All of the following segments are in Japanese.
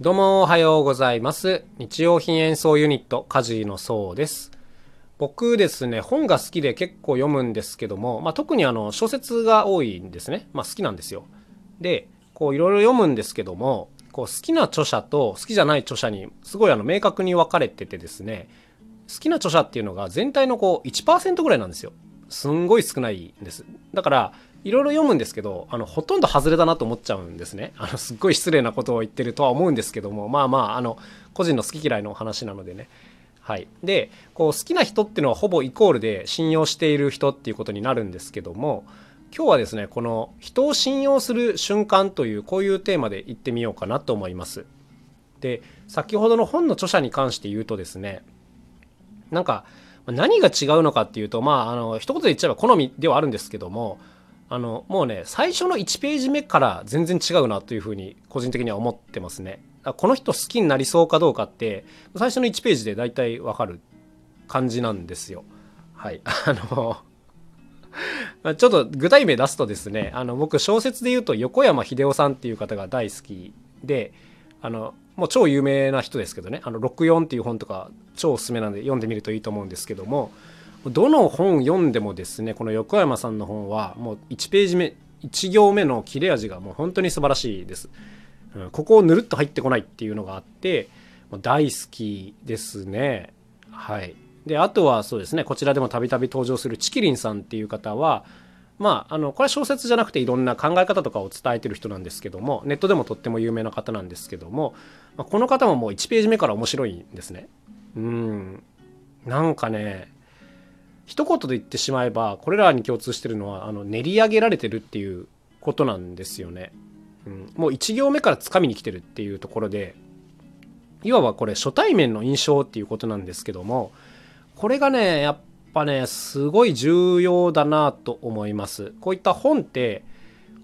どうもおはようございます。日用品演奏ユニット、カジのそうです。僕ですね、本が好きで結構読むんですけども、まあ、特にあの小説が多いんですね。まあ、好きなんですよ。で、こういろいろ読むんですけども、こう好きな著者と好きじゃない著者にすごいあの明確に分かれててですね、好きな著者っていうのが全体のこう1%ぐらいなんですよ。すんごい少ないんです。だから、いろいろ読むんですけど、あの、ほとんど外れだなと思っちゃうんですね。あの、すっごい失礼なことを言ってるとは思うんですけども、まあまあ、あの、個人の好き嫌いの話なのでね。はい。で、こう、好きな人っていうのはほぼイコールで信用している人っていうことになるんですけども、今日はですね、この人を信用する瞬間という、こういうテーマで言ってみようかなと思います。で、先ほどの本の著者に関して言うとですね、なんか、何が違うのかっていうと、まあ、あの、一言で言っちゃえば好みではあるんですけども、あの、もうね、最初の1ページ目から全然違うなというふうに、個人的には思ってますね。この人好きになりそうかどうかって、最初の1ページで大体わかる感じなんですよ。はい。あの、ちょっと具体名出すとですね、あの、僕小説で言うと横山秀夫さんっていう方が大好きで、あの、もう超有名な人ですけどね、あの、64っていう本とか超おすすめなんで読んでみるといいと思うんですけども、どの本読んでもですね、この横山さんの本はもう1ページ目、1行目の切れ味がもう本当に素晴らしいです。うん、ここをぬるっと入ってこないっていうのがあって、もう大好きですね。はい。で、あとはそうですね、こちらでもたびたび登場するチキリンさんっていう方は、まあ、あの、これは小説じゃなくていろんな考え方とかを伝えてる人なんですけども、ネットでもとっても有名な方なんですけども、この方ももう1ページ目から面白いんですね。うん。なんかね、一言で言ってしまえば、これらに共通してるのは、あの、練り上げられてるっていうことなんですよね。うん、もう1行目から掴みに来てるっていうところで、いわばこれ初対面の印象っていうことなんですけども、これがね、やっぱね、すごい重要だなと思います。こういった本って、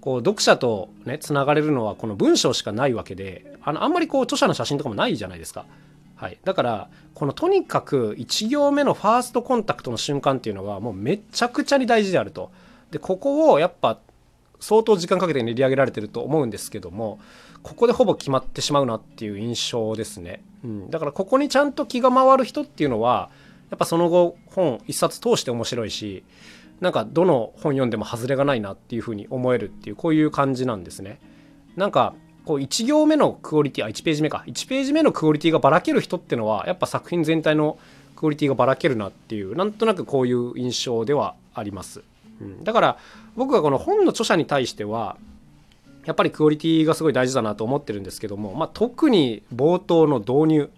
こう読者とね、つながれるのはこの文章しかないわけで、あの、あんまりこう著者の写真とかもないじゃないですか。はい。だから、このとにかく1行目のファーストコンタクトの瞬間っていうのがもうめちゃくちゃに大事であると。で、ここをやっぱ相当時間かけて練り上げられてると思うんですけども、ここでほぼ決まってしまうなっていう印象ですね。うん。だからここにちゃんと気が回る人っていうのは、やっぱその後本一冊通して面白いし、なんかどの本読んでも外れがないなっていうふうに思えるっていうこういう感じなんですね。なんかこう1行目のクオリティあ1ページ目か。1ページ目のクオリティがばらける人ってのはやっぱ作品全体のクオリティがばらけるなっていうなんとなくこういう印象ではあります、うん、だから僕がこの本の著者に対してはやっぱりクオリティがすごい大事だなと思ってるんですけども、まあ、特に冒頭の導入。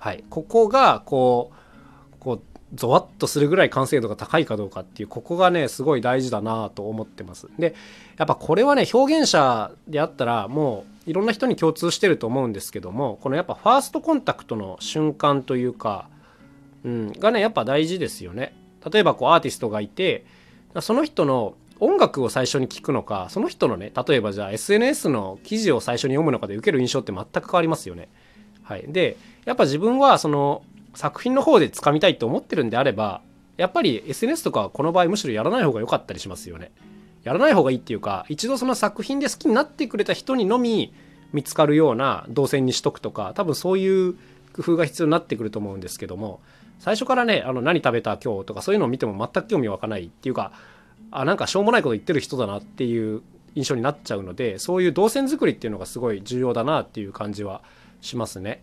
はい。ここがこうゾワッとするぐらい完成度が高いかどうかっていうここがねすごい大事だなと思ってます。でやっぱこれはね表現者であったらもういろんな人に共通してると思うんですけどもこのやっぱファーストコンタクトの瞬間というか、うん、がねやっぱ大事ですよね。例えばこうアーティストがいてその人の音楽を最初に聞くのかその人のね例えばじゃあ SNS の記事を最初に読むのかで受ける印象って全く変わりますよね。はい。でやっぱ自分はその作品の方で掴みたいと思ってるんであればやっぱり SNS とかはこの場合むしろやらない方が良かったりしますよねやらない方がいいっていうか一度その作品で好きになってくれた人にのみ見つかるような動線にしとくとか多分そういう工夫が必要になってくると思うんですけども最初からねあの何食べた今日とかそういうのを見ても全く興味湧かないっていうかあなんかしょうもないこと言ってる人だなっていう印象になっちゃうのでそういう動線作りっていうのがすごい重要だなっていう感じはしますね。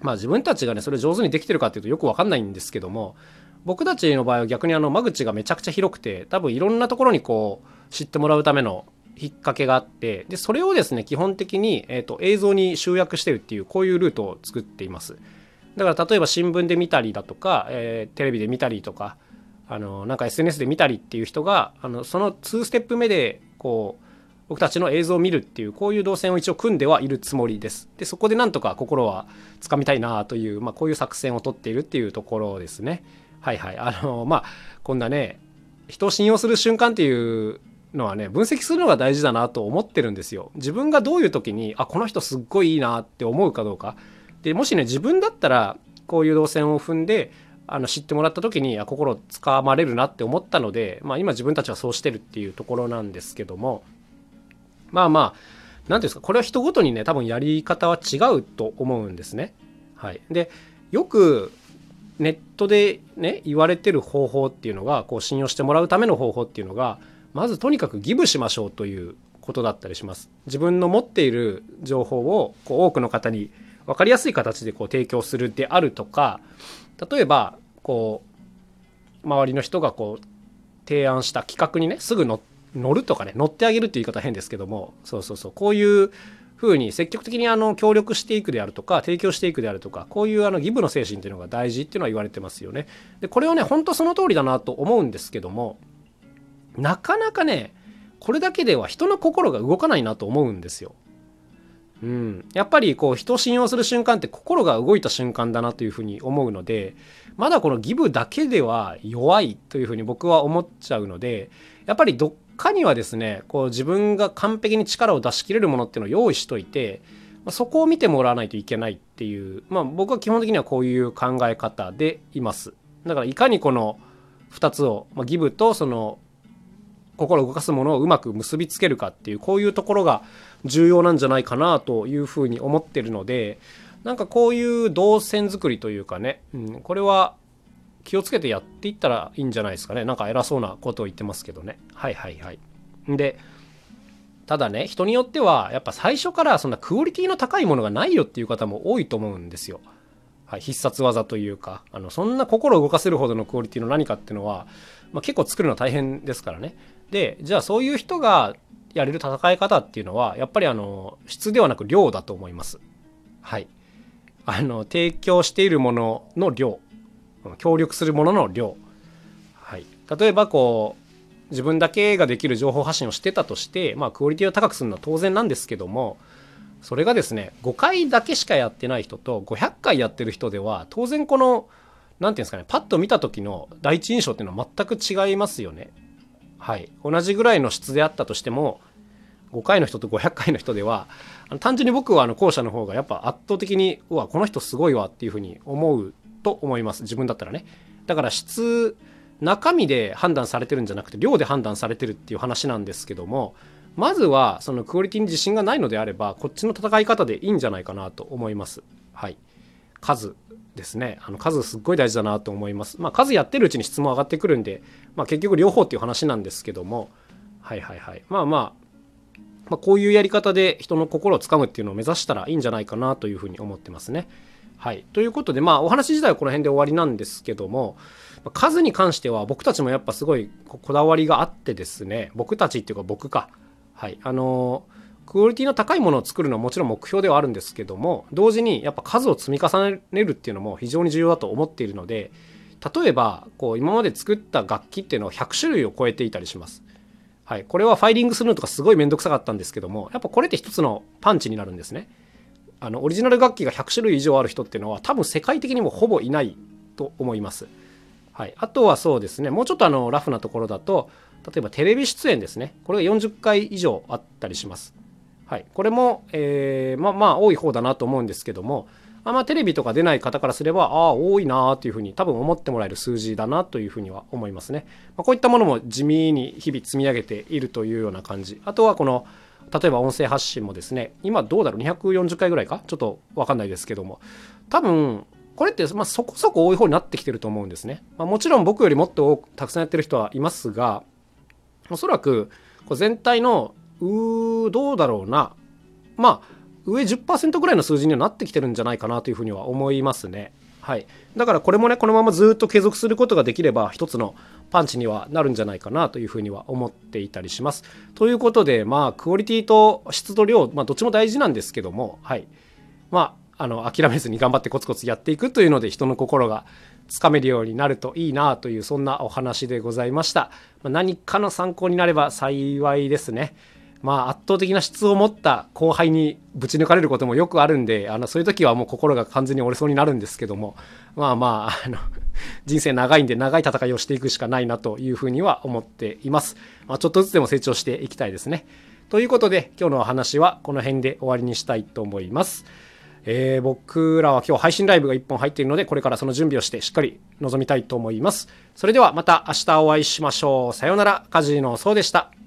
まあ自分たちがねそれ上手にできてるかっていうとよく分かんないんですけども僕たちの場合は逆にあの間口がめちゃくちゃ広くて多分いろんなところにこう知ってもらうための引っ掛けがあってでそれをですね基本的に、えーと、映像に集約してるっていうこういうルートを作っています。だから例えば新聞で見たりだとか、えー、テレビで見たりとかあのなんか SNS で見たりっていう人があのその2ステップ目でこう僕たちの映像を見るっていうこういう動線を一応組んではいるつもりです。でそこでなんとか心はつかみたいなという、まあ、こういう作戦を取っているっていうところですね。はいはい。あのまあこんなね人を信用する瞬間っていうのはね分析するのが大事だなと思ってるんですよ。自分がどういう時にあこの人すっごいいいなって思うかどうか。でもしね自分だったらこういう動線を踏んであの知ってもらった時にあ心つかまれるなって思ったので、まあ、今自分たちはそうしてるっていうところなんですけども。まあまあていうんですかこれは人ごとにね多分やり方は違うと思うんですね。はい、でよくネットでね言われてる方法っていうのがこう信用してもらうための方法っていうのがまずとにかくギブしましょうということだったりします。自分の持っている情報をこう多くの方に分かりやすい形でこう提供するであるとか例えばこう周りの人がこう提案した企画にねすぐ乗乗るとかね乗ってあげるっていう言い方変ですけどもそうそうそうこういうふうに積極的にあの協力していくであるとか提供していくであるとかこういうあのギブの精神っていうのが大事っていうのは言われてますよね。でこれはね本当その通りだなと思うんですけどもなかなかねこれだけでは人の心が動かないなと思うんですよ。うん、やっぱりこう人を信用する瞬間って心が動いた瞬間だなというふうに思うのでまだこのギブだけでは弱いというふうに僕は思っちゃうのでやっぱりどっかにはですねこう自分が完璧に力を出し切れるものっていうのを用意しといてそこを見てもらわないといけないっていうまあ僕は基本的にはこういう考え方でいます。だからいかにこの2つを、まあ、ギブとその心を動かすものをうまく結びつけるかっていうこういうところが重要なんじゃないかなというふうに思ってるのでなんかこういう動線作りというかね、うん、これは気をつけてやっていったらいいんじゃないですかね。なんか偉そうなことを言ってますけどね。はいはいはい。でただね人によってはやっぱ最初からそんなクオリティの高いものがないよっていう方も多いと思うんですよ。はい、必殺技というかあのそんな心を動かせるほどのクオリティの何かっていうのは、まあ、結構作るの大変ですからね。でじゃあそういう人がやれる戦い方っていうのはやっぱりあの質ではなく量だと思います。はい。あの提供しているものの量。協力するものの量。はい。例えばこう自分だけができる情報発信をしてたとしてまあクオリティを高くするのは当然なんですけどもそれがですね5回だけしかやってない人と500回やってる人では当然この何て言うんですかねパッと見た時の第一印象っていうのは全く違いますよね。はい。同じぐらいの質であったとしても5回の人と500回の人では単純に僕はあの後者の方がやっぱ圧倒的にうわこの人すごいわっていうふうに思うと思います自分だったらねだから質中身で判断されてるんじゃなくて量で判断されてるっていう話なんですけどもまずはそのクオリティに自信がないのであればこっちの戦い方でいいんじゃないかなと思います。はい、数ですねあの数すっごい大事だなと思います。まあ、数やってるうちに質問上がってくるんで、まあ、結局両方っていう話なんですけどもはいはいはいまあまあまあ、こういうやり方で人の心をつかむっていうのを目指したらいいんじゃないかなというふうに思ってますね。はい。ということで、まあ、お話自体はこの辺で終わりなんですけども、数に関しては僕たちもやっぱすごいこだわりがあってですね、僕たちっていうか僕か、はい、あのクオリティの高いものを作るのはもちろん目標ではあるんですけども同時にやっぱ数を積み重ねるっていうのも非常に重要だと思っているので例えばこう今まで作った楽器っていうのは100種類を超えていたりします。はい、これはファイリングするのとかすごい面倒くさかったんですけどもやっぱこれって一つのパンチになるんですね。あのオリジナル楽器が100種類以上ある人っていうのは多分世界的にもほぼいないと思います。はい、あとはそうですねもうちょっとあのラフなところだと例えばテレビ出演ですねこれが40回以上あったりします。はい、これも、えー、まあまあ多い方だなと思うんですけどもあんまテレビとか出ない方からすればああ多いなというふうに多分思ってもらえる数字だなというふうには思いますね。まあ、こういったものも地味に日々積み上げているというような感じあとはこの例えば音声発信もですね今どうだろう？240回ぐらいか？ちょっと分かんないですけども多分これってまそこそこ多い方になってきてると思うんですね。まあ、もちろん僕よりもっと多くたくさんやってる人はいますがおそらくこう全体のうーどうだろうなまあ上10%ぐらいの数字にはなってきてるんじゃないかなというふうには思いますね。はい、だからこれもねこのままずっと継続することができれば一つのパンチにはなるんじゃないかなというふうには思っていたりします。ということでまあクオリティと質と量、まあ、どっちも大事なんですけどもはいまああの諦めずに頑張ってコツコツやっていくというので人の心がつかめるようになるといいなというそんなお話でございました。まあ、何かの参考になれば幸いですね。まあ圧倒的な質を持った後輩にぶち抜かれることもよくあるんで、あのそういう時はもう心が完全に折れそうになるんですけども、まあまあ、あの 人生長いんで長い戦いをしていくしかないなというふうには思っています。まあ、ちょっとずつでも成長していきたいですね。ということで今日のお話はこの辺で終わりにしたいと思います。えー、僕らは今日配信ライブが1本入っているので、これからその準備をしてしっかり臨みたいと思います。それではまた明日お会いしましょう。さようなら、カジノそうでした。